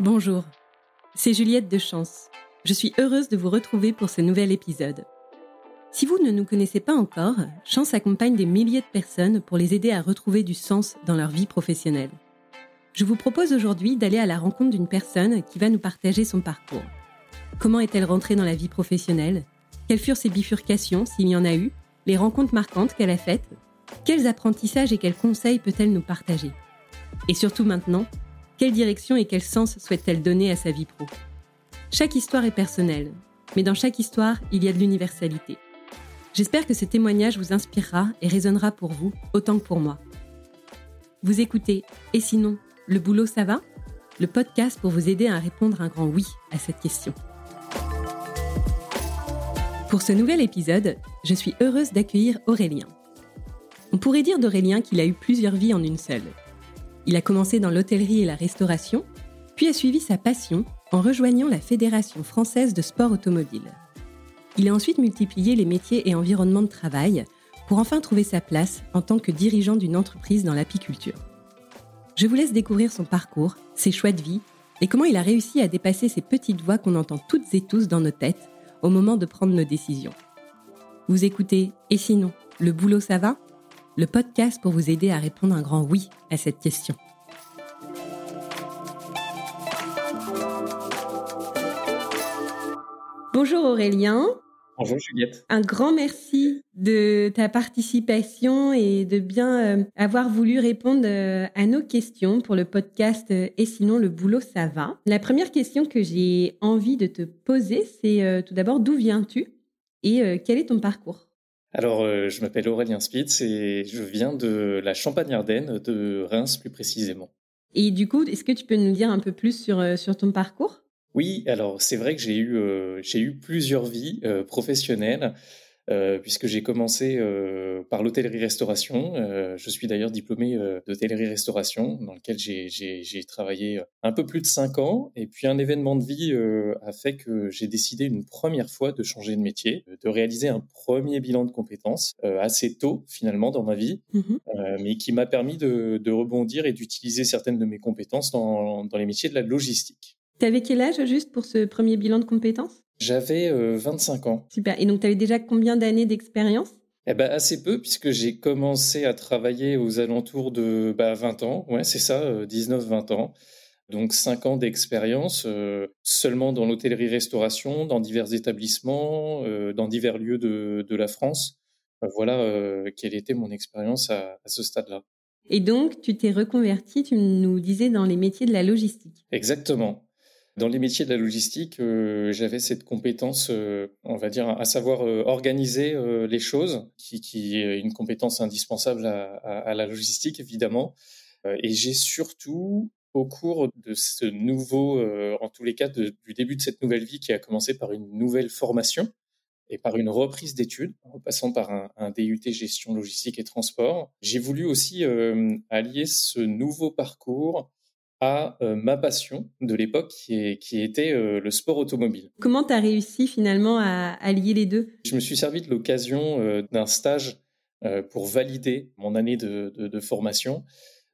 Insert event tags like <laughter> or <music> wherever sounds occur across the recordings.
Bonjour, c'est Juliette de Chance. Je suis heureuse de vous retrouver pour ce nouvel épisode. Si vous ne nous connaissez pas encore, Chance accompagne des milliers de personnes pour les aider à retrouver du sens dans leur vie professionnelle. Je vous propose aujourd'hui d'aller à la rencontre d'une personne qui va nous partager son parcours. Comment est-elle rentrée dans la vie professionnelle? Quelles furent ses bifurcations, s'il y en a eu? Les rencontres marquantes qu'elle a faites? Quels apprentissages et quels conseils peut-elle nous partager? Et surtout maintenant, quelle direction et quel sens souhaite-t-elle donner à sa vie pro? Chaque histoire est personnelle, mais dans chaque histoire, il y a de l'universalité. J'espère que ce témoignage vous inspirera et résonnera pour vous autant que pour moi. Vous écoutez Et sinon, le boulot ça va? Le podcast pour vous aider à répondre un grand oui à cette question. Pour ce nouvel épisode, je suis heureuse d'accueillir Aurélien. On pourrait dire d'Aurélien qu'il a eu plusieurs vies en une seule. Il a commencé dans l'hôtellerie et la restauration, puis a suivi sa passion en rejoignant la Fédération française de sport automobile. Il a ensuite multiplié les métiers et environnements de travail pour enfin trouver sa place en tant que dirigeant d'une entreprise dans l'apiculture. Je vous laisse découvrir son parcours, ses choix de vie et comment il a réussi à dépasser ces petites voix qu'on entend toutes et tous dans nos têtes au moment de prendre nos décisions. Vous écoutez Et sinon, le boulot ça va? Le podcast pour vous aider à répondre un grand oui à cette question. Bonjour Aurélien. Bonjour Juliette. Un grand merci de ta participation et de bien euh, avoir voulu répondre euh, à nos questions pour le podcast euh, Et sinon le boulot ça va. La première question que j'ai envie de te poser, c'est tout d'abord d'où viens-tu et quel est ton parcours? Alors, euh, je m'appelle Aurélien Spitz et je viens de la Champagne-Ardenne, de Reims plus précisément. Et du coup, est-ce que tu peux nous dire un peu plus sur, euh, sur ton parcours? Oui, alors c'est vrai que j'ai eu, euh, j'ai eu plusieurs vies professionnelles. Euh, puisque j'ai commencé euh, par l'hôtellerie-restauration. Euh, je suis d'ailleurs diplômé d'hôtellerie-restauration, dans lequel j'ai travaillé un peu plus de cinq ans. Et puis un événement de vie a fait que j'ai décidé une première fois de changer de métier, de réaliser un premier bilan de compétences assez tôt finalement dans ma vie, mmh mais qui m'a permis de, de, rebondir et d'utiliser certaines de mes compétences dans, dans les métiers de la logistique. Tu avais quel âge juste pour ce premier bilan de compétences? J'avais 25 euh, ans. Super. Et donc, tu avais déjà combien d'années d'expérience? Eh ben, assez peu, puisque j'ai commencé à travailler aux alentours de bah, 20 ans. Ouais, c'est ça, 19-20 euh, ans. Donc 5 ans d'expérience euh, seulement dans l'hôtellerie-restauration, dans divers établissements, dans divers lieux de, de la France. voilà quelle était mon expérience à, à ce stade-là. Et donc, tu t'es reconverti, tu nous disais, dans les métiers de la logistique. Exactement. Dans les métiers de la logistique, euh, j'avais cette compétence, euh, on va dire, à savoir euh, organiser les choses, qui, est une compétence indispensable à, la logistique, évidemment. et j'ai surtout, au cours de ce nouveau, en tous les cas, du début de cette nouvelle vie qui a commencé par une nouvelle formation et par une reprise d'études, en passant par un, un, DUT gestion logistique et transport, j'ai voulu aussi allier ce nouveau parcours à euh, ma passion de l'époque qui, qui, était euh, le sport automobile. Comment tu as réussi finalement à, lier les deux? Je me suis servi de l'occasion euh, d'un stage pour valider mon année de, de, formation.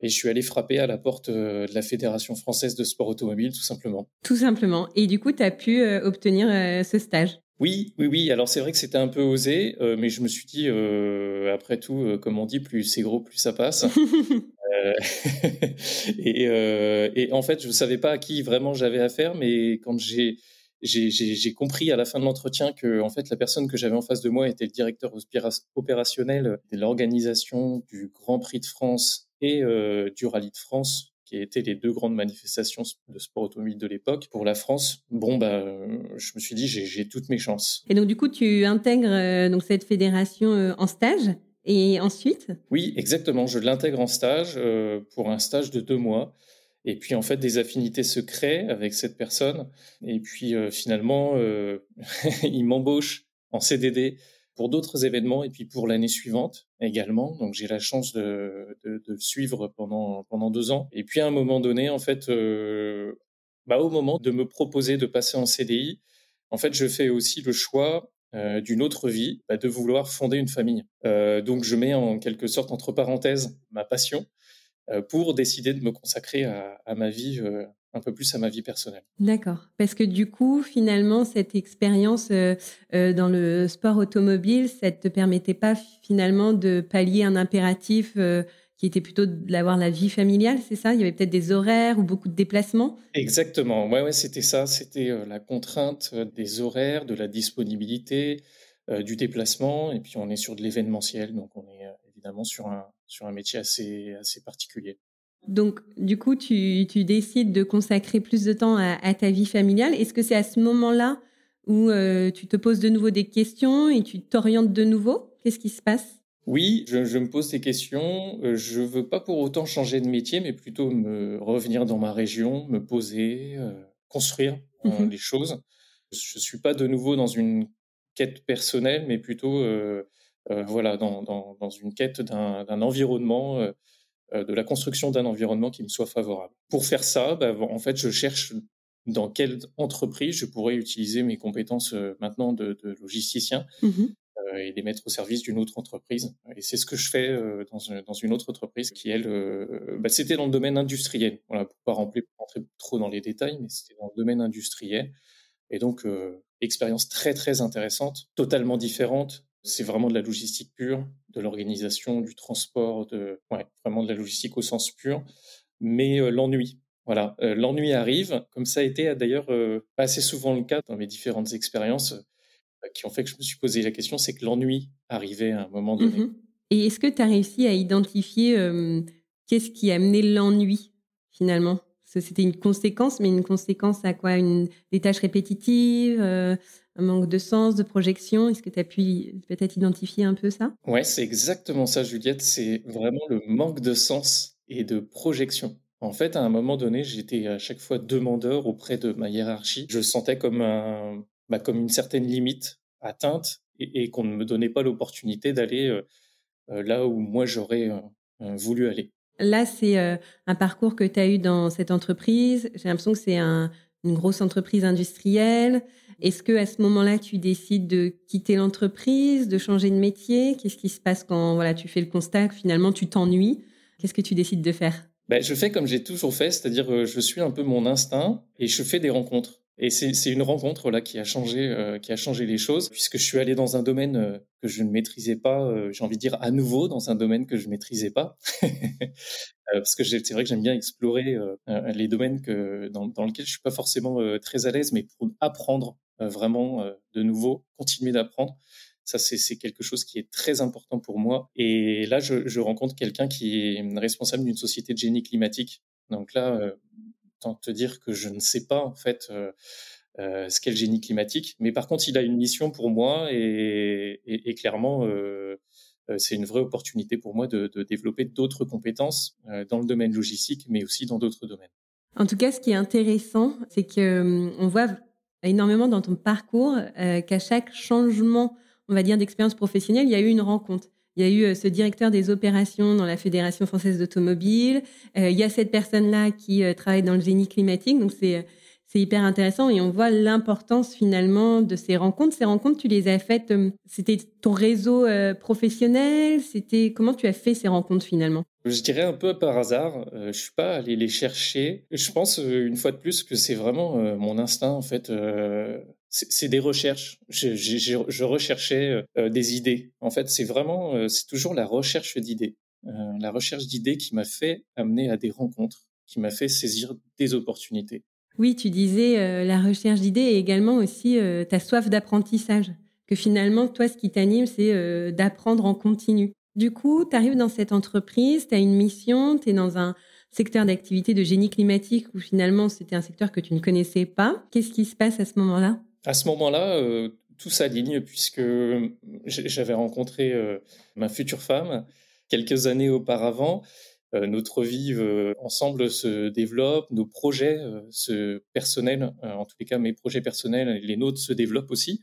Et je suis allé frapper à la porte de la Fédération française de sport automobile, tout simplement. Tout simplement. Et du coup, tu as pu obtenir ce stage? Oui, oui, oui. Alors c'est vrai que c'était un peu osé, mais je me suis dit, après tout, comme on dit, plus c'est gros, plus ça passe. <laughs> Euh, <laughs> et, euh, et, en fait, je ne savais pas à qui vraiment j'avais affaire, mais quand j'ai j'ai compris à la fin de l'entretien que en fait la personne que j'avais en face de moi était le directeur opérationnel de l'organisation du Grand Prix de France et euh, du Rallye de France qui étaient les deux grandes manifestations de sport automobile de l'époque pour la France. Bon bah je me suis dit j'ai toutes mes chances. Et donc du coup tu intègres donc cette fédération en stage et ensuite? Oui, exactement. Je l'intègre en stage euh, pour un stage de deux mois. Et puis en fait, des affinités se créent avec cette personne. Et puis euh, finalement, euh, <laughs> il m'embauche en CDD pour d'autres événements et puis pour l'année suivante également. Donc j'ai la chance de, de, le suivre pendant, pendant deux ans. Et puis à un moment donné, en fait, bah, au moment de me proposer de passer en CDI, en fait, je fais aussi le choix euh, d'une autre vie, bah, de vouloir fonder une famille. Euh, donc je mets en quelque sorte entre parenthèses ma passion euh, pour décider de me consacrer à, ma vie un peu plus à ma vie personnelle. D'accord. Parce que du coup, finalement, cette expérience dans le sport automobile, ça ne te permettait pas finalement de pallier un impératif qui était plutôt d'avoir la vie familiale, c'est ça? Il y avait peut-être des horaires ou beaucoup de déplacements? Exactement, ouais, ouais c'était ça, c'était euh, la contrainte euh, des horaires, de la disponibilité, euh, du déplacement, et puis on est sur de l'événementiel, donc on est évidemment sur un, sur un métier assez, assez particulier. Donc, du coup, tu, tu décides de consacrer plus de temps à, ta vie familiale. Est-ce que c'est à ce moment-là où tu te poses de nouveau des questions et tu t'orientes de nouveau? Qu'est-ce qui se passe? Oui, je, me pose des questions. Euh, je veux pas pour autant changer de métier, mais plutôt me revenir dans ma région, me poser, euh, construire euh, les choses. Je suis pas de nouveau dans une quête personnelle, mais plutôt voilà dans, dans, une quête d'un environnement, de la construction d'un environnement qui me soit favorable. Pour faire ça, bah, en fait, je cherche dans quelle entreprise je pourrais utiliser mes compétences maintenant de, de logisticien. Euh, et les mettre au service d'une autre entreprise. Et c'est ce que je fais euh, dans, une, dans une autre entreprise qui, elle, euh, bah, c'était dans le domaine industriel. Voilà, pour pas rentrer, rentrer trop dans les détails, mais c'était dans le domaine industriel. Et donc, expérience très, très intéressante, totalement différente. C'est vraiment de la logistique pure, de l'organisation, du transport, de, vraiment de la logistique au sens pur. Mais l'ennui, voilà, l'ennui arrive, comme ça a été d'ailleurs assez souvent le cas dans mes différentes expériences qui ont fait que je me suis posé la question, c'est que l'ennui arrivait à un moment donné. Mmh Et est-ce que tu as réussi à identifier qu'est-ce qui a amené l'ennui finalement? C'était une conséquence, mais une conséquence à quoi? Une, Des tâches répétitives, un manque de sens, de projection? Est-ce que tu as pu peut-être identifier un peu ça? Ouais, c'est exactement ça, Juliette. C'est vraiment le manque de sens et de projection. En fait, à un moment donné, j'étais à chaque fois demandeur auprès de ma hiérarchie. Je sentais comme un, bah, comme une certaine limite atteinte et, qu'on ne me donnait pas l'opportunité d'aller euh, euh, là où moi j'aurais euh, voulu aller. Là, c'est un parcours que tu as eu dans cette entreprise. J'ai l'impression que c'est un, une grosse entreprise industrielle. Est-ce que à ce moment-là, tu décides de quitter l'entreprise, de changer de métier? Qu'est-ce qui se passe quand voilà, tu fais le constat que finalement tu t'ennuies? Qu'est-ce que tu décides de faire? Ben, Je fais comme j'ai toujours fait, c'est-à-dire je suis un peu mon instinct et je fais des rencontres. Et c'est une rencontre là qui a changé, euh, qui a changé les choses, puisque je suis allé dans un domaine euh, que je ne maîtrisais pas. Euh, J'ai envie de dire à nouveau dans un domaine que je maîtrisais pas, <laughs> parce que c'est vrai que j'aime bien explorer les domaines que dans, dans lesquels je suis pas forcément très à l'aise, mais pour apprendre vraiment de nouveau, continuer d'apprendre. Ça, c'est quelque chose qui est très important pour moi. Et là, je, je rencontre quelqu'un qui est responsable d'une société de génie climatique. Donc là, te dire que je ne sais pas en fait euh, euh, ce qu'est le génie climatique. Mais par contre, il a une mission pour moi et, clairement, euh, c'est une vraie opportunité pour moi de, développer d'autres compétences dans le domaine logistique, mais aussi dans d'autres domaines. En tout cas, ce qui est intéressant, c'est que hum, on voit énormément dans ton parcours qu'à chaque changement, on va dire, d'expérience professionnelle, il y a eu une rencontre. Il y a eu euh, ce directeur des opérations dans la Fédération française d'automobile. Euh, il y a cette personne-là qui euh, travaille dans le génie climatique. Donc, c'est c'est hyper intéressant et on voit l'importance finalement de ces rencontres. Ces rencontres, tu les as faites, c'était ton réseau professionnel, c'était comment tu as fait ces rencontres finalement? Je dirais un peu par hasard. je suis pas allé les chercher. Je pense une fois de plus que c'est vraiment mon instinct en fait c'est des recherches. Je, recherchais euh, euh, des idées. En fait, c'est vraiment, euh, c'est toujours la recherche d'idées. la recherche d'idées qui m'a fait amener à des rencontres, qui m'a fait saisir des opportunités. Oui, tu disais la recherche d'idées et également aussi ta soif d'apprentissage. Que finalement, toi, ce qui t'anime, c'est d'apprendre en continu. Du coup, tu arrives dans cette entreprise, tu as une mission, tu es dans un secteur d'activité de génie climatique où finalement c'était un secteur que tu ne connaissais pas. Qu'est-ce qui se passe à ce moment-là? À ce moment-là, euh, tout s'aligne puisque j'avais rencontré euh, ma future femme quelques années auparavant. Euh, notre vie ensemble se développe, nos projets se personnels, en tous les cas mes projets personnels, et les nôtres se développent aussi.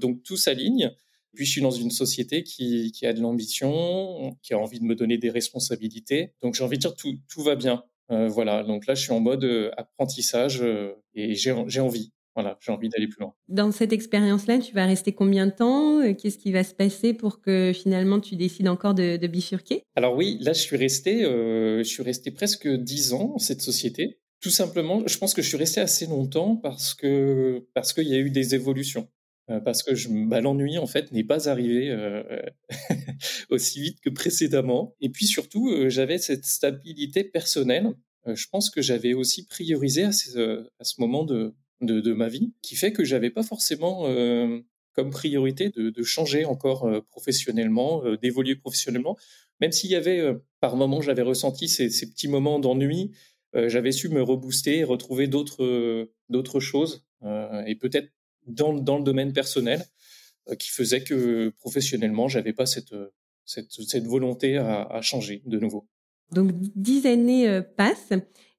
donc tout s'aligne. Puis je suis dans une société qui, qui a de l'ambition, qui a envie de me donner des responsabilités. Donc j'ai envie de dire tout, tout va bien. voilà, donc là je suis en mode apprentissage et j'ai envie voilà, j'ai envie d'aller plus loin. Dans cette expérience-là, tu vas rester combien de temps? Euh, Qu'est-ce qui va se passer pour que finalement tu décides encore de, bifurquer? Alors oui, là je suis resté, euh, je suis resté presque dix ans dans cette société. Tout simplement, je pense que je suis resté assez longtemps parce que parce qu'il y a eu des évolutions. Euh, parce que je, bah, l'ennui en fait n'est pas arrivé euh, <laughs> aussi vite que précédemment. Et puis surtout, j'avais cette stabilité personnelle. je pense que j'avais aussi priorisé à ce, à ce moment de, de, ma vie, qui fait que j'avais pas forcément comme priorité de, changer encore professionnellement, d'évoluer professionnellement, même s'il y avait par moments j'avais ressenti ces, petits moments d'ennui. j'avais su me rebooster, retrouver d'autres d'autres choses et peut-être dans, dans le domaine personnel euh, qui faisait que professionnellement, j'avais pas cette, cette, volonté à, changer de nouveau. Donc, dix années euh, passent.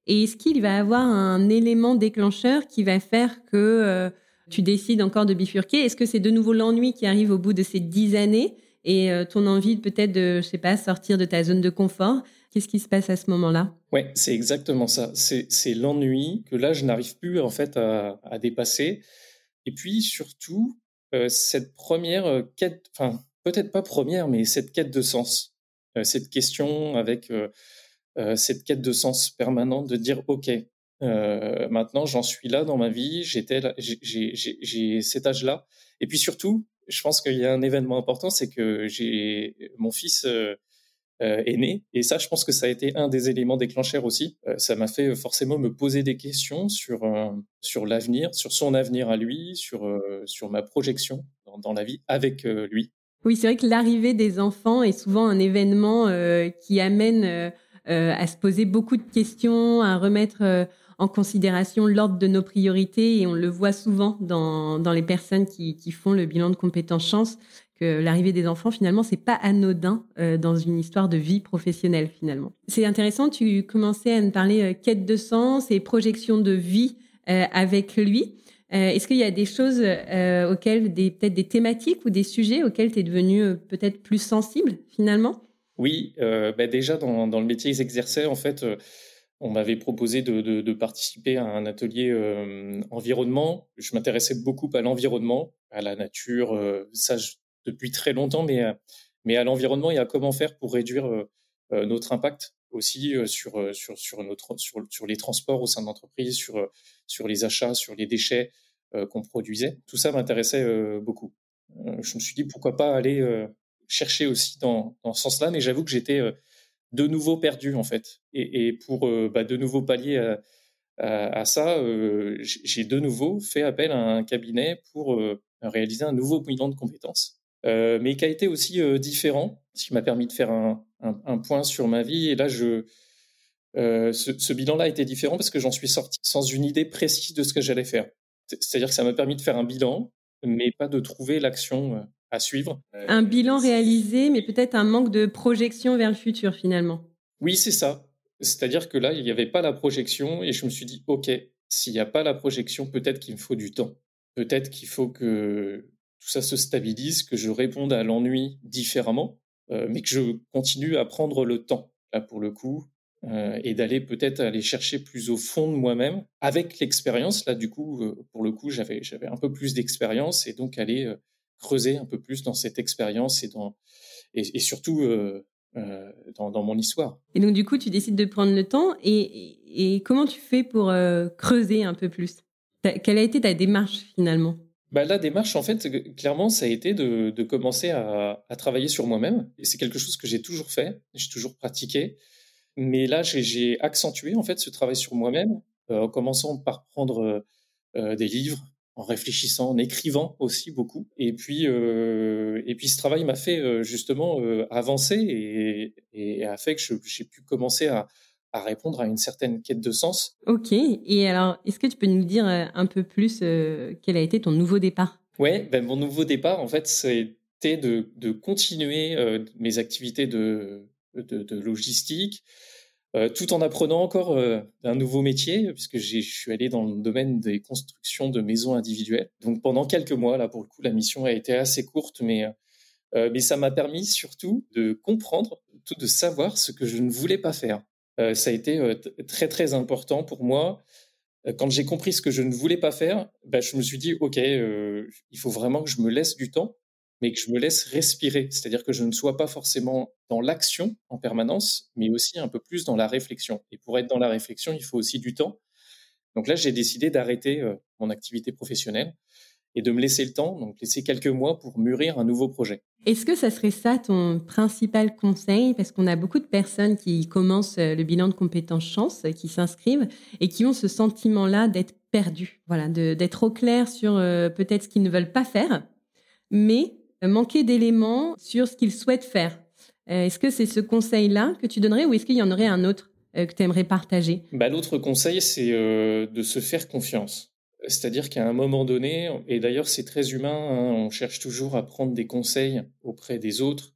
Et est-ce qu'il va avoir un élément déclencheur qui va faire que euh, tu décides encore de bifurquer? Est-ce que c'est de nouveau l'ennui qui arrive au bout de ces dix années et ton envie peut-être de, je sais pas, sortir de ta zone de confort? Qu'est-ce qui se passe à ce moment-là? Ouais, c'est exactement ça. C'est l'ennui que là, je n'arrive plus en fait à, dépasser. Et puis surtout, euh, cette première euh, quête, enfin peut-être pas première, mais cette quête de sens, euh, cette question avec cette quête de sens permanente de dire ok, maintenant j'en suis là dans ma vie, j'étais, j'ai cet âge-là. Et puis surtout, je pense qu'il y a un événement important, c'est que j'ai mon fils euh, est né. Et ça, je pense que ça a été un des éléments déclencheurs aussi. Euh, ça m'a fait forcément me poser des questions sur euh, sur l'avenir, sur son avenir à lui, sur sur ma projection dans la vie avec lui. Oui, c'est vrai que l'arrivée des enfants est souvent un événement qui amène à se poser beaucoup de questions, à remettre en considération l'ordre de nos priorités et on le voit souvent dans, dans les personnes qui, qui font le bilan de compétences chance que l'arrivée des enfants finalement c'est pas anodin euh, dans une histoire de vie professionnelle finalement. C'est intéressant, tu commençais à nous parler euh, quête de sens et projection de vie euh, avec lui. Est-ce qu'il y a des choses auxquelles, peut-être des thématiques ou des sujets auxquels tu es devenu peut-être plus sensible finalement? Oui, bah déjà dans, dans, le métier que j'exerçais, en fait, on m'avait proposé de, de, de, participer à un atelier environnement. Je m'intéressais beaucoup à l'environnement, à la nature. ça, depuis très longtemps, mais, euh, mais à l'environnement et à comment faire pour réduire euh, euh, notre impact aussi sur, sur, sur, notre, sur, sur les transports au sein de l'entreprise, sur, sur les achats, sur les déchets qu'on produisait. Tout ça m'intéressait beaucoup. je me suis dit pourquoi pas aller chercher aussi dans, dans ce sens-là, mais j'avoue que j'étais de nouveau perdu en fait. Et, pour bah, de nouveau pallier à, ça, j'ai de nouveau fait appel à un cabinet pour réaliser un nouveau bilan de compétences. Euh, mais qui a été aussi euh, différent, ce qui m'a permis de faire un, un, point sur ma vie. Et là, je, euh, ce, ce bilan-là a été différent parce que j'en suis sorti sans une idée précise de ce que j'allais faire. C'est-à-dire que ça m'a permis de faire un bilan, mais pas de trouver l'action euh, à suivre. Un bilan réalisé, mais peut-être un manque de projection vers le futur finalement. Oui, c'est ça. C'est-à-dire que là, il n'y avait pas la projection et je me suis dit, OK, s'il n'y a pas la projection, peut-être qu'il me faut du temps. Peut-être qu'il faut que tout ça se stabilise, que je réponde à l'ennui différemment, euh, mais que je continue à prendre le temps, là pour le coup, euh, et d'aller peut-être aller chercher plus au fond de moi-même avec l'expérience. Là, du coup, euh, pour le coup, j'avais j'avais un peu plus d'expérience et donc aller euh, creuser un peu plus dans cette expérience et dans et, et surtout euh, dans, dans, mon histoire. Et donc, du coup, tu décides de prendre le temps et, et comment tu fais pour creuser un peu plus? Quelle a été ta démarche finalement? Bah, la démarche, en fait, clairement, ça a été de, de commencer à, à, travailler sur moi-même. Et c'est quelque chose que j'ai toujours fait, j'ai toujours pratiqué. Mais là, j'ai accentué, en fait, ce travail sur moi-même, euh, en commençant par prendre euh, des livres, en réfléchissant, en écrivant aussi beaucoup. Et puis, euh, et puis ce travail m'a fait euh, justement euh, avancer et, et, a fait que j'ai pu commencer à, à répondre à une certaine quête de sens. Ok. Et alors, est-ce que tu peux nous dire un peu plus euh, quel a été ton nouveau départ? Ouais, ben mon nouveau départ, en fait, c'était de, de continuer mes activités de, de, de logistique, euh, tout en apprenant encore euh, un nouveau métier, puisque je suis allé dans le domaine des constructions de maisons individuelles. Donc pendant quelques mois, là, pour le coup, la mission a été assez courte, mais mais ça m'a permis surtout de comprendre, de savoir ce que je ne voulais pas faire. Euh, ça a été euh, très très important pour moi. Euh, quand j'ai compris ce que je ne voulais pas faire, bah, je me suis dit ok, il faut vraiment que je me laisse du temps, mais que je me laisse respirer, c'est-à-dire que je ne sois pas forcément dans l'action en permanence, mais aussi un peu plus dans la réflexion. Et pour être dans la réflexion, il faut aussi du temps. Donc là, j'ai décidé d'arrêter mon activité professionnelle et de me laisser le temps, donc laisser quelques mois pour mûrir un nouveau projet. Est-ce que ça serait ça ton principal conseil? Parce qu'on a beaucoup de personnes qui commencent le bilan de compétences chance, qui s'inscrivent et qui ont ce sentiment-là d'être perdus, voilà, d'être au clair sur peut-être ce qu'ils ne veulent pas faire, mais manquer d'éléments sur ce qu'ils souhaitent faire. Euh, est-ce que c'est ce conseil-là que tu donnerais ou est-ce qu'il y en aurait un autre euh, que tu aimerais partager? Bah, L'autre conseil, c'est euh, de se faire confiance. C'est-à-dire qu'à un moment donné, et d'ailleurs c'est très humain, hein, on cherche toujours à prendre des conseils auprès des autres,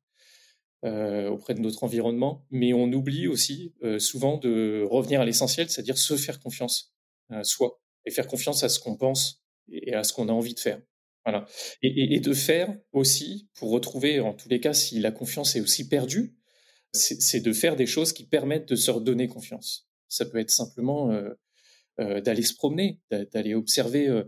auprès de notre environnement, mais on oublie aussi souvent de revenir à l'essentiel, c'est-à-dire se faire confiance à soi et faire confiance à ce qu'on pense et à ce qu'on a envie de faire. Voilà. Et, de faire aussi, pour retrouver, en tous les cas, si la confiance est aussi perdue, c'est de faire des choses qui permettent de se redonner confiance. Ça peut être simplement euh, euh, d'aller se promener, d'aller observer euh,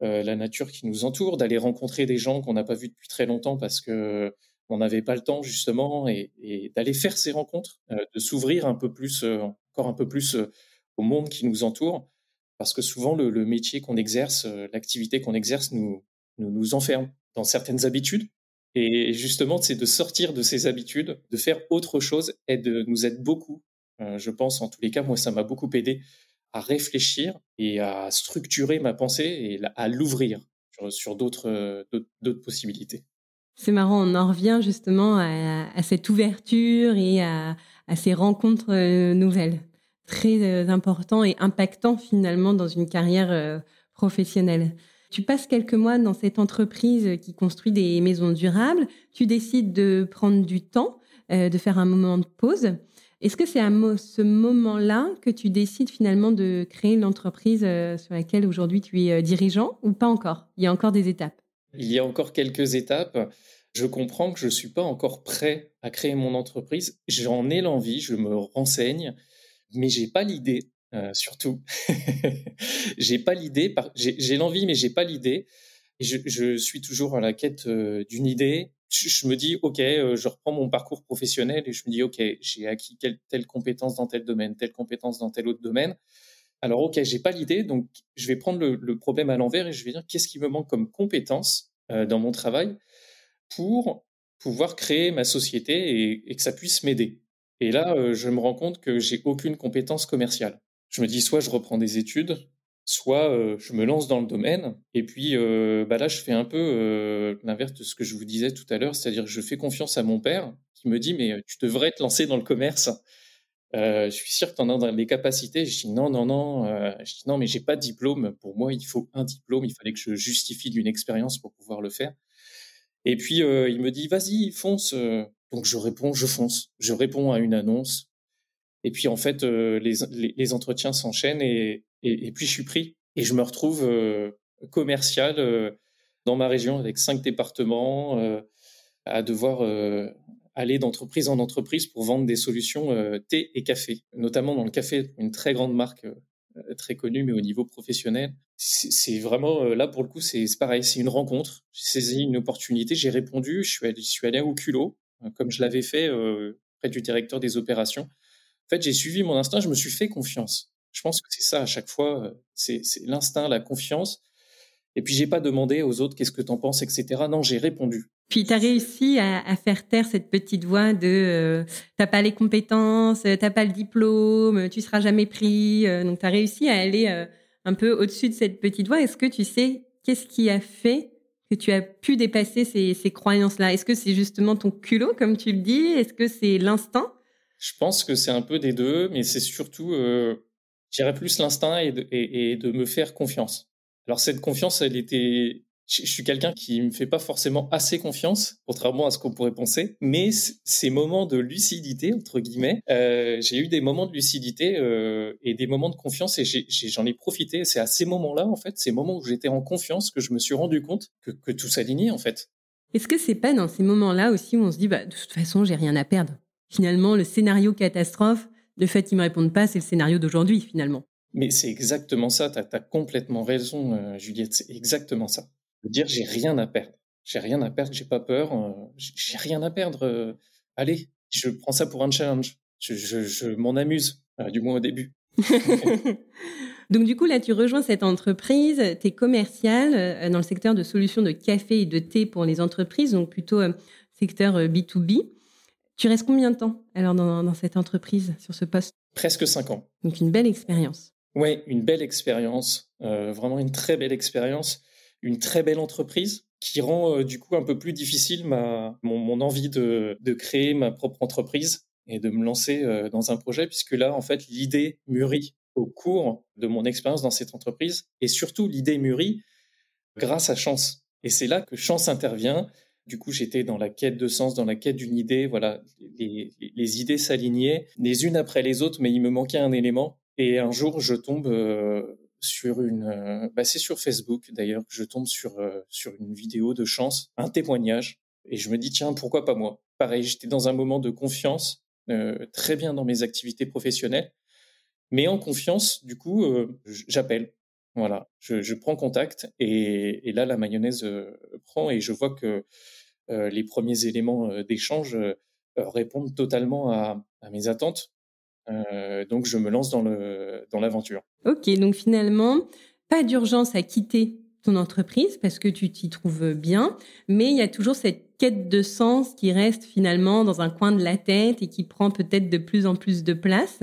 la nature qui nous entoure, d'aller rencontrer des gens qu'on n'a pas vus depuis très longtemps parce que on n'avait pas le temps justement, et, d'aller faire ces rencontres, de s'ouvrir un peu plus, encore un peu plus au monde qui nous entoure, parce que souvent le métier qu'on exerce, l'activité qu'on exerce nous nous, nous enferme dans certaines habitudes. Et justement, c'est de sortir de ces habitudes, de faire autre chose, et de nous aide beaucoup. Euh, je pense, en tous les cas, moi, ça m'a beaucoup aidé à réfléchir et à structurer ma pensée et à l'ouvrir sur, d'autres, d'autres possibilités. C'est marrant, on en revient justement à, cette ouverture et à, ces rencontres euh, nouvelles. Très euh, important et impactant finalement dans une carrière professionnelle. Tu passes quelques mois dans cette entreprise qui construit des maisons durables. Tu décides de prendre du temps, euh, de faire un moment de pause. Est-ce que c'est à ce moment-là que tu décides finalement de créer une entreprise euh, sur laquelle aujourd'hui tu es euh, dirigeant ou pas encore? Il y a encore des étapes. Il y a encore quelques étapes. Je comprends que je ne suis pas encore prêt à créer mon entreprise. J'en ai l'envie, je me renseigne, mais j'ai pas l'idée. Euh, surtout. <laughs> j'ai pas l'idée, j'ai l'envie, mais j'ai pas l'idée. Je, suis toujours à la quête euh, d'une idée. Je, me dis, ok, euh, je reprends mon parcours professionnel et je me dis, ok, j'ai acquis telle compétence dans tel domaine, telle compétence dans tel autre domaine. Alors, ok, j'ai pas l'idée, donc je vais prendre le, problème à l'envers et je vais dire, qu'est-ce qui me manque comme compétence dans mon travail pour pouvoir créer ma société et que ça puisse m'aider. Et là, je me rends compte que j'ai aucune compétence commerciale je me dis soit je reprends des études, soit euh, je me lance dans le domaine. Et puis euh, bah là, je fais un peu euh, l'inverse de ce que je vous disais tout à l'heure, c'est-à-dire je fais confiance à mon père qui me dit mais tu devrais te lancer dans le commerce. je suis sûr que tu en as les capacités. Je dis non, non, non. je dis non, mais j'ai pas de diplôme. Pour moi, il faut un diplôme. Il fallait que je justifie d'une expérience pour pouvoir le faire. Et puis il me dit vas-y, fonce. Donc je réponds, je fonce. Je réponds à une annonce. Et puis en fait, euh, les, les, entretiens s'enchaînent et, et, puis je suis pris et je me retrouve euh, commercial euh, dans ma région avec cinq départements à devoir aller d'entreprise en entreprise pour vendre des solutions thé et café, notamment dans le café, une très grande marque très connue, mais au niveau professionnel. C'est vraiment là pour le coup, c'est pareil, c'est une rencontre. J'ai saisi une opportunité, j'ai répondu, je suis allé, je suis allé au culot, comme je l'avais fait près du directeur des opérations. En fait, j'ai suivi mon instinct, je me suis fait confiance. Je pense que c'est ça à chaque fois, euh, c'est l'instinct, la confiance. Et puis j'ai pas demandé aux autres qu'est-ce que tu en penses, etc. Non, j'ai répondu. Puis tu as réussi à, faire taire cette petite voix de euh, t'as pas les compétences, euh, t'as pas le diplôme, tu seras jamais pris. donc tu as réussi à aller un peu au-dessus de cette petite voix. Est-ce que tu sais qu'est-ce qui a fait que tu as pu dépasser ces croyances-là? Est-ce que c'est justement ton culot, comme tu le dis? Est-ce que c'est l'instinct? Je pense que c'est un peu des deux, mais c'est surtout, euh, j'irais plus l'instinct et de, et, de me faire confiance. Alors cette confiance, elle était, je, suis quelqu'un qui me fait pas forcément assez confiance, contrairement à ce qu'on pourrait penser, mais ces moments de lucidité entre guillemets, euh, j'ai eu des moments de lucidité euh, et des moments de confiance et j'en ai, profité. C'est à ces moments-là, en fait, ces moments où j'étais en confiance, que je me suis rendu compte que, que tout s'alignait en fait. Est-ce que c'est pas dans ces moments-là aussi où on se dit, bah, de toute façon, j'ai rien à perdre? Finalement, le scénario catastrophe, le fait qu'ils me répondent pas, c'est le scénario d'aujourd'hui, finalement. Mais c'est exactement ça, tu as, complètement raison, euh, Juliette, c'est exactement ça. De dire j'ai rien à perdre. J'ai rien à perdre, j'ai pas peur, euh, j'ai rien à perdre. Euh, allez, je prends ça pour un challenge. Je, je, je m'en amuse, du moins au début. <laughs> Donc du coup, là, tu rejoins cette entreprise, tu es commercial euh, dans le secteur de solutions de café et de thé pour les entreprises, donc plutôt euh, secteur B2B. Euh, tu restes combien de temps alors dans, cette entreprise, sur ce poste? Presque cinq ans. Donc une belle expérience. Oui, une belle expérience, vraiment une très belle expérience, une très belle entreprise qui rend du coup un peu plus difficile ma, mon, envie de, de, créer ma propre entreprise et de me lancer dans un projet, puisque là, en fait, l'idée mûrit au cours de mon expérience dans cette entreprise et surtout l'idée mûrit grâce à Chance. Et c'est là que Chance intervient. Du coup, j'étais dans la quête de sens, dans la quête d'une idée. Voilà, les, idées s'alignaient les unes après les autres, mais il me manquait un élément. Et un jour, je tombe euh, sur une, euh, bah c'est sur Facebook d'ailleurs, je tombe sur euh, sur une vidéo de Chance, un témoignage, et je me dis tiens pourquoi pas moi? Pareil, j'étais dans un moment de confiance, très bien dans mes activités professionnelles, mais en confiance, du coup, euh, j'appelle. Voilà, je, prends contact et, là, la mayonnaise euh, et je vois que euh, les premiers éléments d'échange répondent totalement à, mes attentes. donc, je me lance dans l'aventure. Dans ok, donc finalement, pas d'urgence à quitter ton entreprise parce que tu t'y trouves bien, mais il y a toujours cette quête de sens qui reste finalement dans un coin de la tête et qui prend peut-être de plus en plus de place.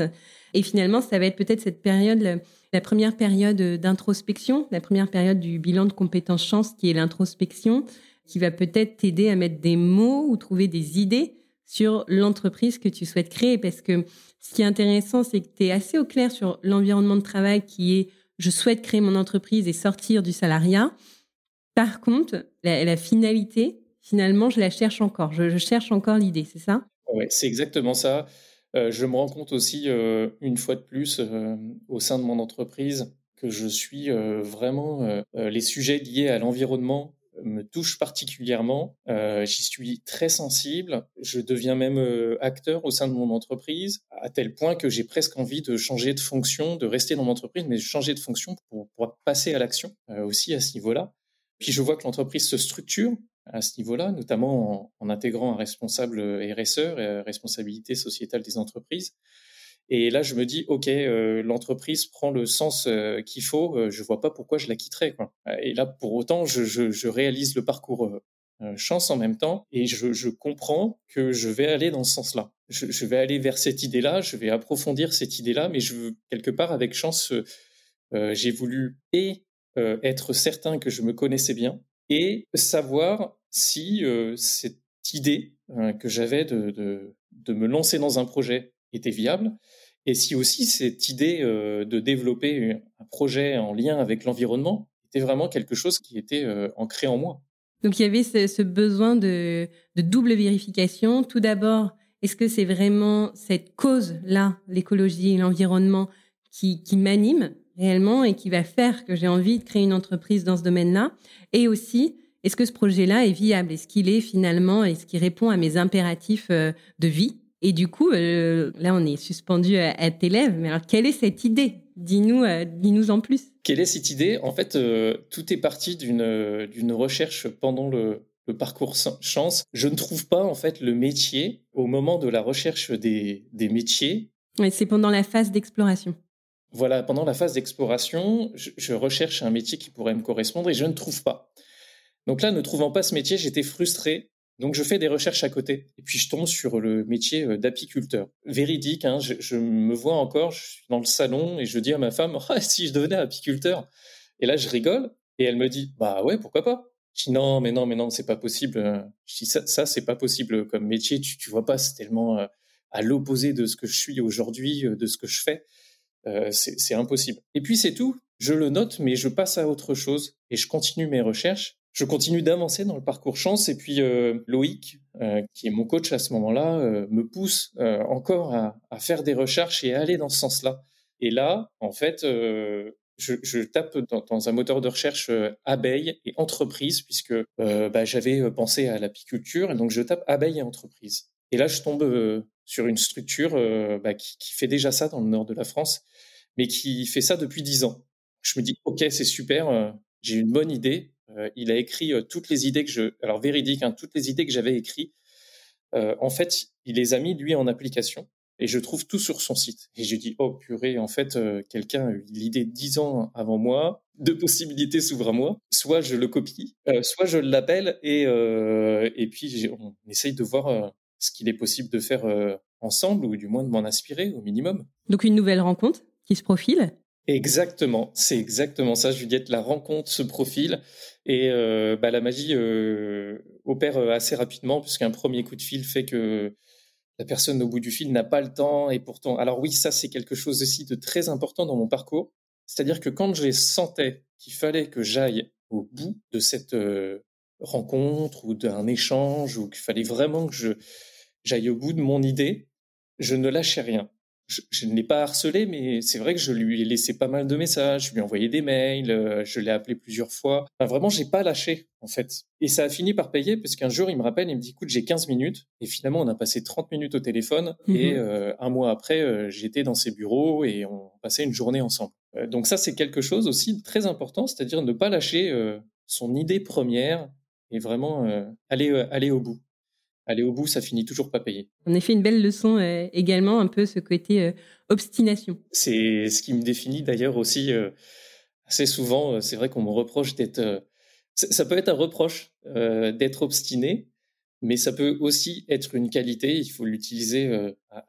Et finalement, ça va être peut-être cette période, la première période d'introspection, la première période du bilan de compétences chance qui est l'introspection, qui va peut-être t'aider à mettre des mots ou trouver des idées sur l'entreprise que tu souhaites créer. Parce que ce qui est intéressant, c'est que tu es assez au clair sur l'environnement de travail qui est je souhaite créer mon entreprise et sortir du salariat. Par contre, la, finalité, finalement, je la cherche encore. Je, je cherche encore l'idée, c'est ça? Oui, c'est exactement ça. Euh, je me rends compte aussi, euh, une fois de plus, euh, au sein de mon entreprise, que je suis vraiment les sujets liés à l'environnement me touchent particulièrement. J'y suis très sensible. Je deviens même acteur au sein de mon entreprise, à tel point que j'ai presque envie de changer de fonction, de rester dans mon entreprise, mais changer de fonction pour, pour passer à l'action aussi à ce niveau-là. Puis je vois que l'entreprise se structure à ce niveau-là, notamment en, intégrant un responsable RSE, euh, responsabilité sociétale des entreprises. Et là, je me dis, OK, euh, l'entreprise prend le sens euh, qu'il faut, je vois pas pourquoi je la quitterais. Et là, pour autant, je, réalise le parcours chance en même temps et je, comprends que je vais aller dans ce sens-là. Je, je, vais aller vers cette idée-là, je vais approfondir cette idée-là, mais je veux, quelque part, avec chance, j'ai voulu et être certain que je me connaissais bien et savoir si cette idée euh, que j'avais de, de, me lancer dans un projet était viable et si aussi cette idée de développer un projet en lien avec l'environnement était vraiment quelque chose qui était ancré en moi. Donc il y avait ce, besoin de, de, double vérification. Tout d'abord, est-ce que c'est vraiment cette cause-là, l'écologie et l'environnement, qui, qui m'anime réellement et qui va faire que j'ai envie de créer une entreprise dans ce domaine-là? Et aussi, est-ce que ce projet-là est viable? Est-ce qu'il est finalement, est-ce qu'il répond à mes impératifs euh, de vie? Et du coup, euh, là, on est suspendu à, tes lèvres. Mais alors, quelle est cette idée? Dis-nous, euh, dis-nous en plus. Quelle est cette idée? En fait, tout est parti d'une d'une recherche pendant le, parcours chance. Je ne trouve pas en fait le métier au moment de la recherche des, des métiers. Ouais, c'est pendant la phase d'exploration. Voilà, pendant la phase d'exploration, je, recherche un métier qui pourrait me correspondre et je ne trouve pas. Donc là, ne trouvant pas ce métier, j'étais frustré. Donc je fais des recherches à côté et puis je tombe sur le métier euh, d'apiculteur. Véridique, hein, je, me vois encore, je suis dans le salon et je dis à ma femme, oh, <laughs> si je devenais apiculteur. Et là, je rigole et elle me dit, bah ouais, pourquoi pas? Je dis non, mais non, mais non, c'est pas possible. Je dis ça, ça c'est pas possible comme métier. Tu, vois pas, c'est tellement euh, à l'opposé de ce que je suis aujourd'hui, euh, de ce que je fais. c'est impossible. Et puis c'est tout. Je le note, mais je passe à autre chose et je continue mes recherches je continue d'avancer dans le parcours chance et puis euh, Loïc, euh, qui est mon coach à ce moment-là, euh, me pousse encore à, faire des recherches et à aller dans ce sens-là. Et là, en fait, je, tape dans, un moteur de recherche abeille et entreprise puisque bah, j'avais pensé à l'apiculture et donc je tape abeille et entreprise. Et là, je tombe sur une structure bah, qui, fait déjà ça dans le nord de la France, mais qui fait ça depuis dix ans. Je me dis, ok, c'est super, j'ai une bonne idée, il a écrit euh, toutes les idées que je, alors véridique, hein, toutes les idées que j'avais écrites. Euh, en fait, il les a mis lui en application. et je trouve tout sur son site. Et je dis, oh purée, en fait, euh, quelqu'un a eu l'idée dix ans avant moi, deux possibilités s'ouvrent à moi, soit je le copie, euh, soit je l'appelle et, euh, et puis on essaye de voir ce qu'il est possible de faire ensemble, ou du moins de m'en inspirer au minimum. Donc une nouvelle rencontre qui se profile Exactement, c'est exactement ça, Juliette. La rencontre se profile et bah, la magie opère assez rapidement puisqu'un premier coup de fil fait que la personne au bout du fil n'a pas le temps et pourtant. Alors oui, ça c'est quelque chose aussi de très important dans mon parcours. C'est-à-dire que quand je sentais qu'il fallait que j'aille au bout de cette euh, rencontre ou d'un échange ou qu'il fallait vraiment que je j'aille au bout de mon idée, je ne lâchais rien je, ne l'ai pas harcelé, mais c'est vrai que je lui ai laissé pas mal de messages, je lui ai envoyé des mails, euh, je l'ai appelé plusieurs fois. Enfin, vraiment, j'ai pas lâché, en fait. Et ça a fini par payer, parce qu'un jour, il me rappelle, il me dit, écoute, j'ai 15 minutes. Et finalement, on a passé 30 minutes au téléphone. Et mhm. euh, un mois après, euh, j'étais dans ses bureaux et on passait une journée ensemble. donc ça, c'est quelque chose aussi de très important, c'est-à-dire ne pas lâcher son idée première et vraiment aller, aller au bout aller au bout, ça finit toujours pas payé. En effet, une belle leçon euh, également, un peu ce côté euh, obstination. C'est ce qui me définit d'ailleurs aussi euh, assez souvent. C'est vrai qu'on me reproche d'être. ça peut être un reproche d'être obstiné, mais ça peut aussi être une qualité. Il faut l'utiliser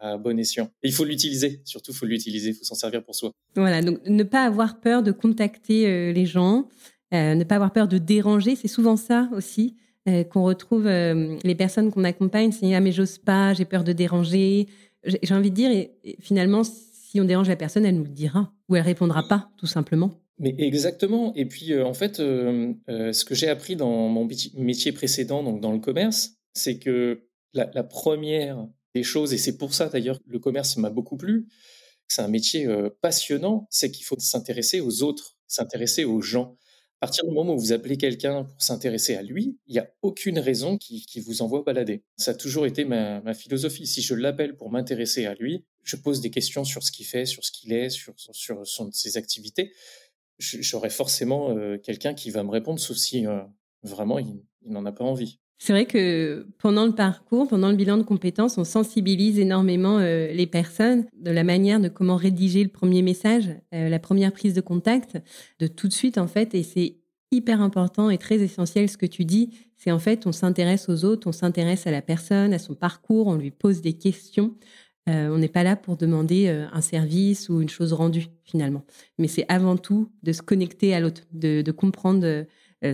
à, bon escient. il faut l'utiliser, surtout, il faut l'utiliser, il faut s'en servir pour soi. Voilà, donc ne pas avoir peur de contacter les gens, ne pas avoir peur de déranger, c'est souvent ça aussi. Euh, qu'on retrouve euh, les personnes qu'on accompagne, c'est ah mais j'ose pas, j'ai peur de déranger. J'ai envie de dire, et, finalement, si on dérange la personne, elle nous le dira ou elle répondra pas, tout simplement. Mais exactement. Et puis euh, en fait, ce que j'ai appris dans mon métier précédent, donc dans le commerce, c'est que la, la, première des choses, et c'est pour ça d'ailleurs le commerce m'a beaucoup plu, c'est un métier passionnant, c'est qu'il faut s'intéresser aux autres, s'intéresser aux gens. À partir du moment où vous appelez quelqu'un pour s'intéresser à lui, il n'y a aucune raison qui, vous envoie balader. Ça a toujours été ma, philosophie. Si je l'appelle pour m'intéresser à lui, je pose des questions sur ce qu'il fait, sur ce qu'il est, sur, ses activités. J'aurai forcément euh, quelqu'un qui va me répondre, sauf si euh, vraiment il n'en a pas envie. C'est vrai que pendant le parcours, pendant le bilan de compétences, on sensibilise énormément euh, les personnes de la manière de comment rédiger le premier message, euh, la première prise de contact, de tout de suite en fait. Et c'est hyper important et très essentiel ce que tu dis. C'est en fait, on s'intéresse aux autres, on s'intéresse à la personne, à son parcours, on lui pose des questions. Euh, on n'est pas là pour demander un service ou une chose rendue finalement. Mais c'est avant tout de se connecter à l'autre, de, comprendre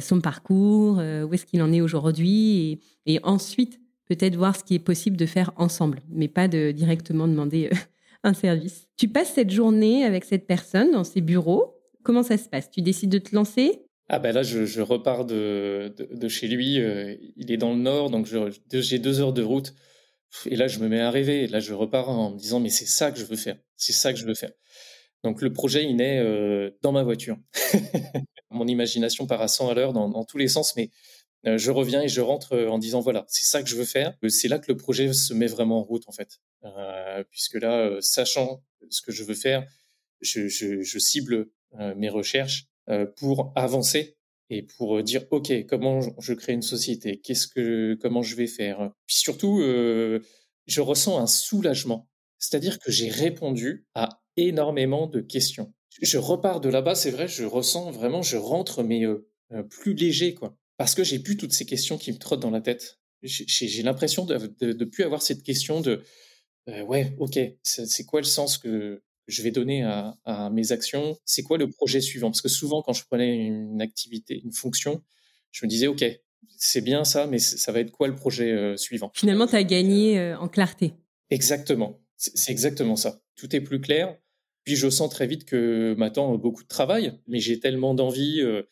son parcours, euh, où est-ce qu'il en est aujourd'hui, et, ensuite peut-être voir ce qui est possible de faire ensemble, mais pas de directement demander euh, <laughs> un service. Tu passes cette journée avec cette personne dans ses bureaux. Comment ça se passe? Tu décides de te lancer? Ah ben là, je, repars de, chez lui. il est dans le nord, donc j'ai deux heures de route. Et là, je me mets à rêver. Là, je repars en me disant, mais c'est ça que je veux faire. C'est ça que je veux faire. Donc le projet, il naît dans ma voiture. <laughs> mon imagination part à 100 à l'heure dans, tous les sens, mais euh, je reviens et je rentre euh, en disant voilà, c'est ça que je veux faire. Euh, c'est là que le projet se met vraiment en route en fait, puisque là, sachant ce que je veux faire, je, cible mes recherches pour avancer et pour dire ok, comment je crée une société, qu'est-ce que, comment je vais faire? Puis surtout, je ressens un soulagement, c'est-à-dire que j'ai répondu à énormément de questions je repars de là-bas, c'est vrai, je ressens vraiment, je rentre, mais euh, euh, plus léger, quoi. Parce que j'ai plus toutes ces questions qui me trottent dans la tête. J'ai l'impression de ne plus avoir cette question de euh, ouais, ok, c'est quoi le sens que je vais donner à, mes actions? C'est quoi le projet suivant? Parce que souvent, quand je prenais une activité, une fonction, je me disais ok, c'est bien ça, mais ça va être quoi le projet suivant? Finalement, tu as gagné en clarté. Exactement. C'est exactement ça. Tout est plus clair. Puis je sens très vite que m'attend beaucoup de travail, mais j'ai tellement d'envie, euh,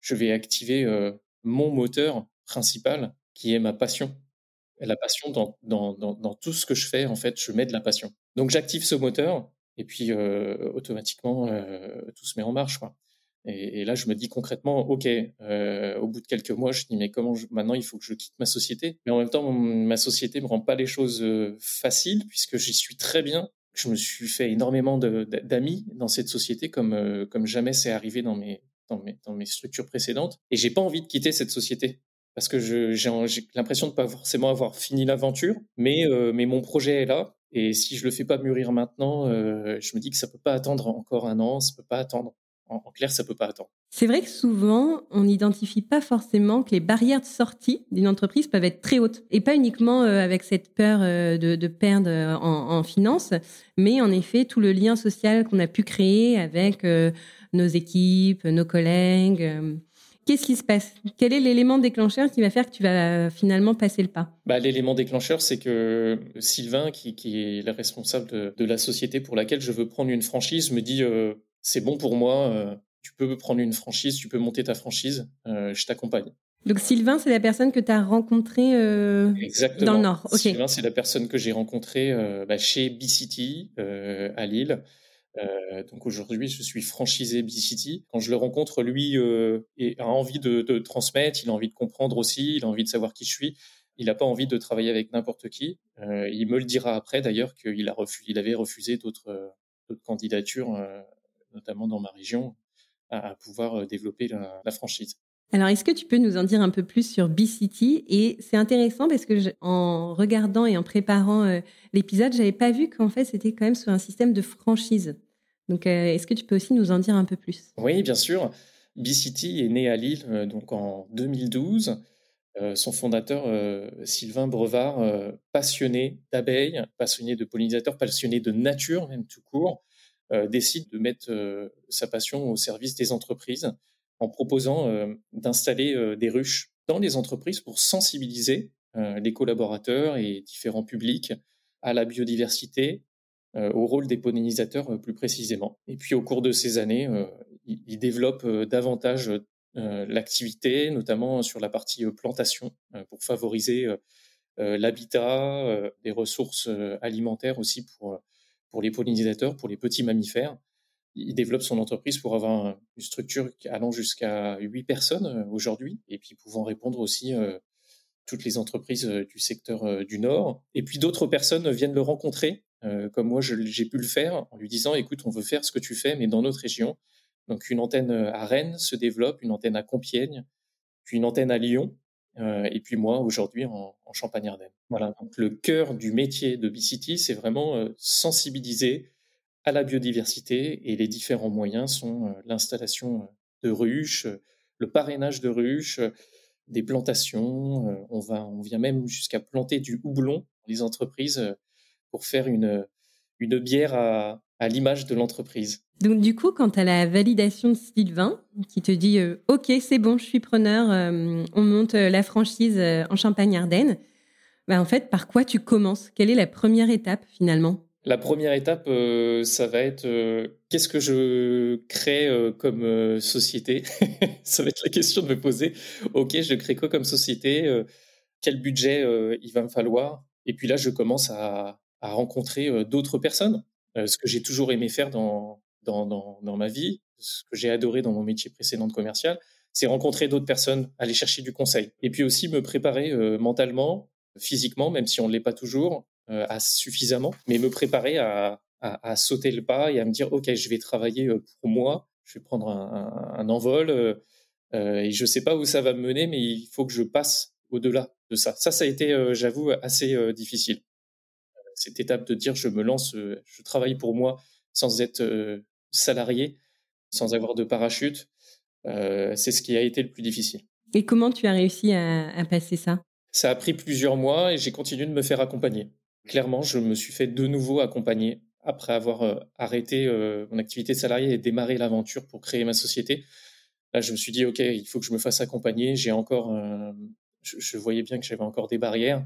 je vais activer euh, mon moteur principal, qui est ma passion. la passion dans, tout ce que je fais, en fait, je mets de la passion. Donc j'active ce moteur, et puis euh, automatiquement, tout se met en marche. Et, là, je me dis concrètement, OK, au bout de quelques mois, je dis, mais comment maintenant, il faut que je quitte ma société? Mais en même temps, ma société me rend pas les choses faciles, puisque j'y suis très bien je me suis fait énormément d'amis dans cette société comme, euh, comme jamais c'est arrivé dans mes, dans, mes, dans mes structures précédentes. Et j'ai pas envie de quitter cette société parce que j'ai l'impression de pas forcément avoir fini l'aventure, mais, euh, mais mon projet est là Et si je le fais pas mûrir maintenant, je me dis que ça peut pas attendre encore un an, ça peut pas attendre. En, clair, ça peut pas attendre. C'est vrai que souvent, on n'identifie pas forcément que les barrières de sortie d'une entreprise peuvent être très hautes. Et pas uniquement avec cette peur de, perdre en, en finance, mais en effet, tout le lien social qu'on a pu créer avec nos équipes, nos collègues. Qu'est-ce qui se passe? Quel est l'élément déclencheur qui va faire que tu vas finalement passer le pas? Bah, L'élément déclencheur, c'est que Sylvain, qui, est le responsable de, la société pour laquelle je veux prendre une franchise, me dit euh, c'est bon pour moi, euh, tu peux prendre une franchise, tu peux monter ta franchise, euh, je t'accompagne. Donc Sylvain, c'est la personne que tu as rencontrée dans le Nord. Sylvain, c'est la personne que j'ai rencontrée bah, chez B-City à Lille. Euh, donc aujourd'hui, je suis franchisé B-City. Quand je le rencontre, lui euh, a envie de, de, transmettre, il a envie de comprendre aussi, il a envie de savoir qui je suis. Il n'a pas envie de travailler avec n'importe qui. Euh, il me le dira après d'ailleurs qu'il a refusé, il avait refusé d'autres candidatures, notamment dans ma région, à, pouvoir développer la, la franchise. Alors, est-ce que tu peux nous en dire un peu plus sur B-City? Et c'est intéressant parce que en regardant et en préparant euh, l'épisode, j'avais pas vu qu'en fait c'était quand même sur un système de franchise. Donc, euh, est-ce que tu peux aussi nous en dire un peu plus? Oui, bien sûr. B-City est né à Lille euh, donc en 2012. son fondateur, Sylvain Brevard, passionné d'abeilles, passionné de pollinisateurs, passionné de nature même tout court, décide de mettre sa passion au service des entreprises en proposant d'installer des ruches dans les entreprises pour sensibiliser les collaborateurs et différents publics à la biodiversité, euh, au rôle des pollinisateurs euh, plus précisément. Et puis au cours de ces années, euh, il, développe davantage l'activité, notamment sur la partie plantation, pour favoriser l'habitat, les ressources alimentaires aussi pour, pour les pollinisateurs, pour les petits mammifères. Il développe son entreprise pour avoir une structure allant jusqu'à huit personnes aujourd'hui, et puis pouvant répondre aussi toutes les entreprises du secteur du Nord. Et puis d'autres personnes viennent le rencontrer euh, comme moi j'ai pu le faire, en lui disant écoute, on veut faire ce que tu fais, mais dans notre région. Donc une antenne euh, à Rennes se développe, une antenne à Compiègne, puis une antenne à Lyon, euh, et puis moi aujourd'hui en, en Champagne-Ardenne. Voilà. Donc le cœur du métier de B-City, c'est vraiment sensibiliser à la biodiversité et les différents moyens sont l'installation de ruches, le parrainage de ruches, des plantations. on va, on vient même jusqu'à planter du houblon dans les entreprises pour faire une, une bière à, à l'image de l'entreprise. Donc du coup, quand tu as la validation de Sylvain qui te dit euh, OK, c'est bon, je suis preneur, euh, on monte euh, la franchise en Champagne-Ardenne, bah, en fait, par quoi tu commences? Quelle est la première étape finalement? La première étape, ça va être qu'est-ce que je crée comme société <laughs> Ça va être la question de me poser. OK, je crée quoi comme société? Quel budget il va me falloir? Et puis là, je commence à, à rencontrer d'autres personnes, ce que j'ai toujours aimé faire dans, dans, dans, ma vie, ce que j'ai adoré dans mon métier précédent de commercial, c'est rencontrer d'autres personnes, aller chercher du conseil. Et puis aussi me préparer euh, mentalement, physiquement, même si on ne l'est pas toujours, à suffisamment, mais me préparer à, à, sauter le pas et à me dire, OK, je vais travailler pour moi, je vais prendre un, un, envol, et je ne sais pas où ça va me mener, mais il faut que je passe au-delà de ça. Ça, ça a été, j'avoue, assez difficile cette étape de dire je me lance, euh, je travaille pour moi sans être euh, salarié, sans avoir de parachute, euh, c'est ce qui a été le plus difficile. Et comment tu as réussi à, passer ça? Ça a pris plusieurs mois et j'ai continué de me faire accompagner. Clairement, je me suis fait de nouveau accompagner après avoir arrêté mon activité salariée et démarré l'aventure pour créer ma société. Là, je me suis dit, OK, il faut que je me fasse accompagner. J'ai encore, je, voyais bien que j'avais encore des barrières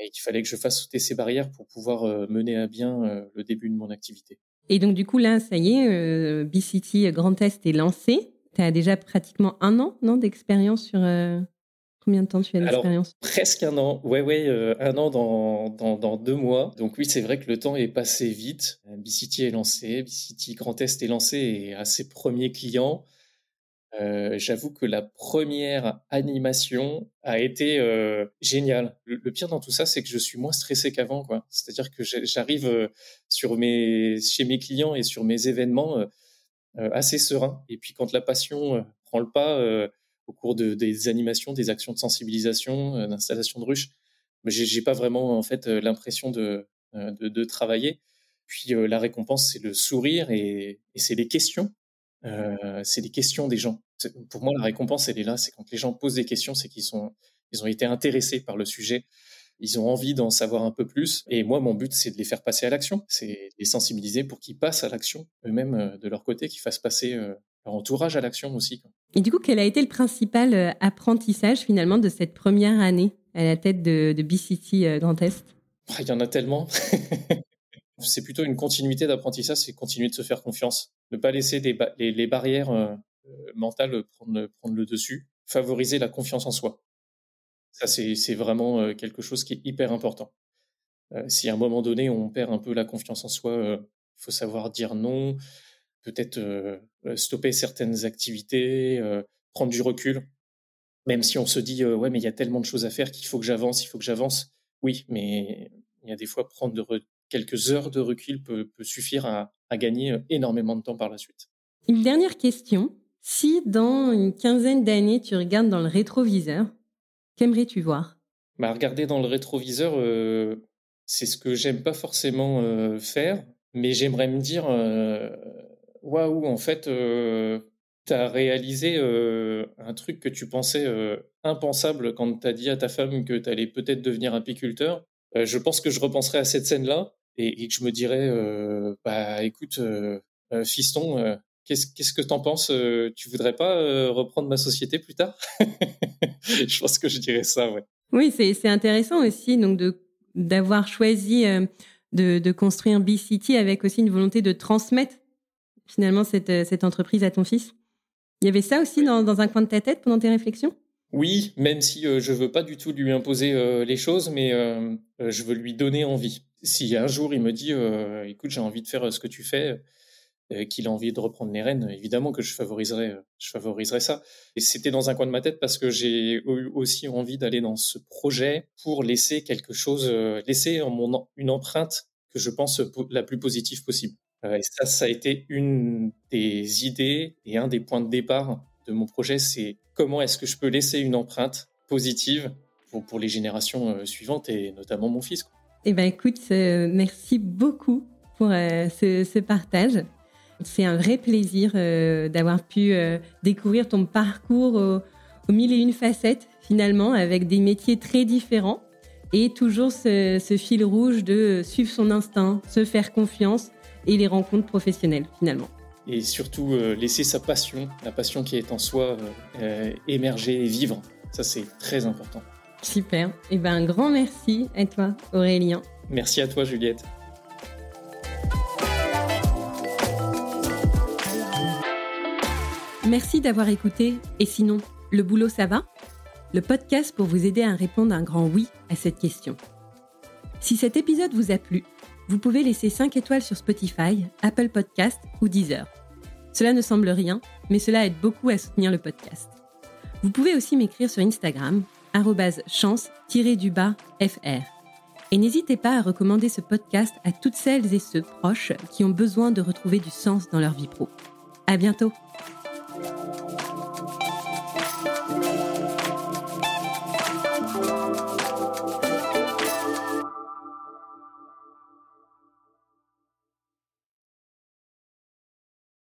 et qu'il fallait que je fasse sauter ces barrières pour pouvoir euh, mener à bien euh, le début de mon activité. Et donc, du coup, là, ça y est, euh, B-City Grand Est est lancé. Tu as déjà pratiquement un an non, d'expérience sur. Combien de temps tu as d'expérience? Presque un an. Ouais, ouais, un an dans, dans, dans, deux mois. Donc, oui, c'est vrai que le temps est passé vite. B-City est lancé, B-City Grand Est est lancé et à ses premiers clients. Euh, j'avoue que la première animation a été euh, géniale. Le, pire dans tout ça, c'est que je suis moins stressé qu'avant. C'est-à-dire que j'arrive euh, chez mes clients et sur mes événements assez serein. Et puis quand la passion prend le pas au cours de, des animations, des actions de sensibilisation, d'installation de ruches, j'ai pas vraiment en fait l'impression de, de, travailler. Puis la récompense, c'est le sourire et, et c'est les questions. C'est les questions des gens. Pour moi, la récompense, elle est là. C'est quand les gens posent des questions, c'est qu'ils sont, ils ont été intéressés par le sujet. Ils ont envie d'en savoir un peu plus. Et moi, mon but, c'est de les faire passer à l'action. C'est de les sensibiliser pour qu'ils passent à l'action eux-mêmes de leur côté, qu'ils fassent passer leur entourage à l'action aussi. Et du coup, quel a été le principal apprentissage finalement de cette première année à la tête de, de BCT Grand Est? Ah, Il y en a tellement. <laughs> c'est plutôt une continuité d'apprentissage, c'est continuer de se faire confiance, ne pas laisser les, barrières euh, euh, mentales prendre, le dessus, favoriser la confiance en soi. Ça, c'est vraiment euh, quelque chose qui est hyper important. si à un moment donné, on perd un peu la confiance en soi, il faut savoir dire non, peut-être stopper certaines activités, prendre du recul. Même si on se dit, ouais, mais il y a tellement de choses à faire qu'il faut que j'avance, il faut que j'avance. Oui, mais il y a des fois prendre quelques heures de recul peut, suffire à, gagner euh, énormément de temps par la suite. Une dernière question. Si dans une quinzaine d'années, tu regardes dans le rétroviseur, qu'aimerais-tu voir? Bah, Regarder dans le rétroviseur, euh, c'est ce que j'aime pas forcément euh, faire, mais j'aimerais me dire waouh, en fait, tu as réalisé un truc que tu pensais impensable quand tu as dit à ta femme que tu allais peut-être devenir apiculteur. je pense que je repenserai à cette scène-là et, que je me dirais, bah écoute, euh, fiston, qu'est-ce qu'est-ce que t'en penses Tu voudrais pas reprendre ma société plus tard? <laughs> Je pense que je dirais ça, ouais. Oui, c'est intéressant aussi donc de d'avoir choisi de, de, construire B-City avec aussi une volonté de transmettre finalement cette, cette entreprise à ton fils. Il y avait ça aussi dans, dans un coin de ta tête pendant tes réflexions? Oui, même si je je veux pas du tout lui imposer les choses, mais je veux lui donner envie si un jour il me dit euh, écoute j'ai envie de faire ce que tu fais euh, qu'il a envie de reprendre les rênes évidemment que je favoriserai euh, je favoriserai ça. Et c'était dans un coin de ma tête parce que j'ai aussi envie d'aller dans ce projet pour laisser quelque chose laisser une empreinte que je pense la plus positive possible. Et ça ça a été une des idées et un des points de départ de mon projet c'est comment est-ce que je peux laisser une empreinte positive pour les générations suivantes et notamment mon fils eh bien, écoute, euh, merci beaucoup pour euh, ce, partage. C'est un vrai plaisir euh, d'avoir pu découvrir ton parcours aux, mille et une facettes, finalement, avec des métiers très différents et toujours ce, fil rouge de suivre son instinct, se faire confiance et les rencontres professionnelles, finalement. Et surtout, laisser sa passion, la passion qui est en soi, émerger et vivre. Ça, c'est très important. Super. Et eh ben, un grand merci à toi, Aurélien. Merci à toi, Juliette. Merci d'avoir écouté. Et sinon, le boulot, ça va? Le podcast pour vous aider à répondre un grand oui à cette question. Si cet épisode vous a plu, vous pouvez laisser 5 étoiles sur Spotify, Apple Podcast ou Deezer. Cela ne semble rien, mais cela aide beaucoup à soutenir le podcast. Vous pouvez aussi m'écrire sur Instagram chance-du-bas fr. Et n'hésitez pas à recommander ce podcast à toutes celles et ceux proches qui ont besoin de retrouver du sens dans leur vie pro. À bientôt!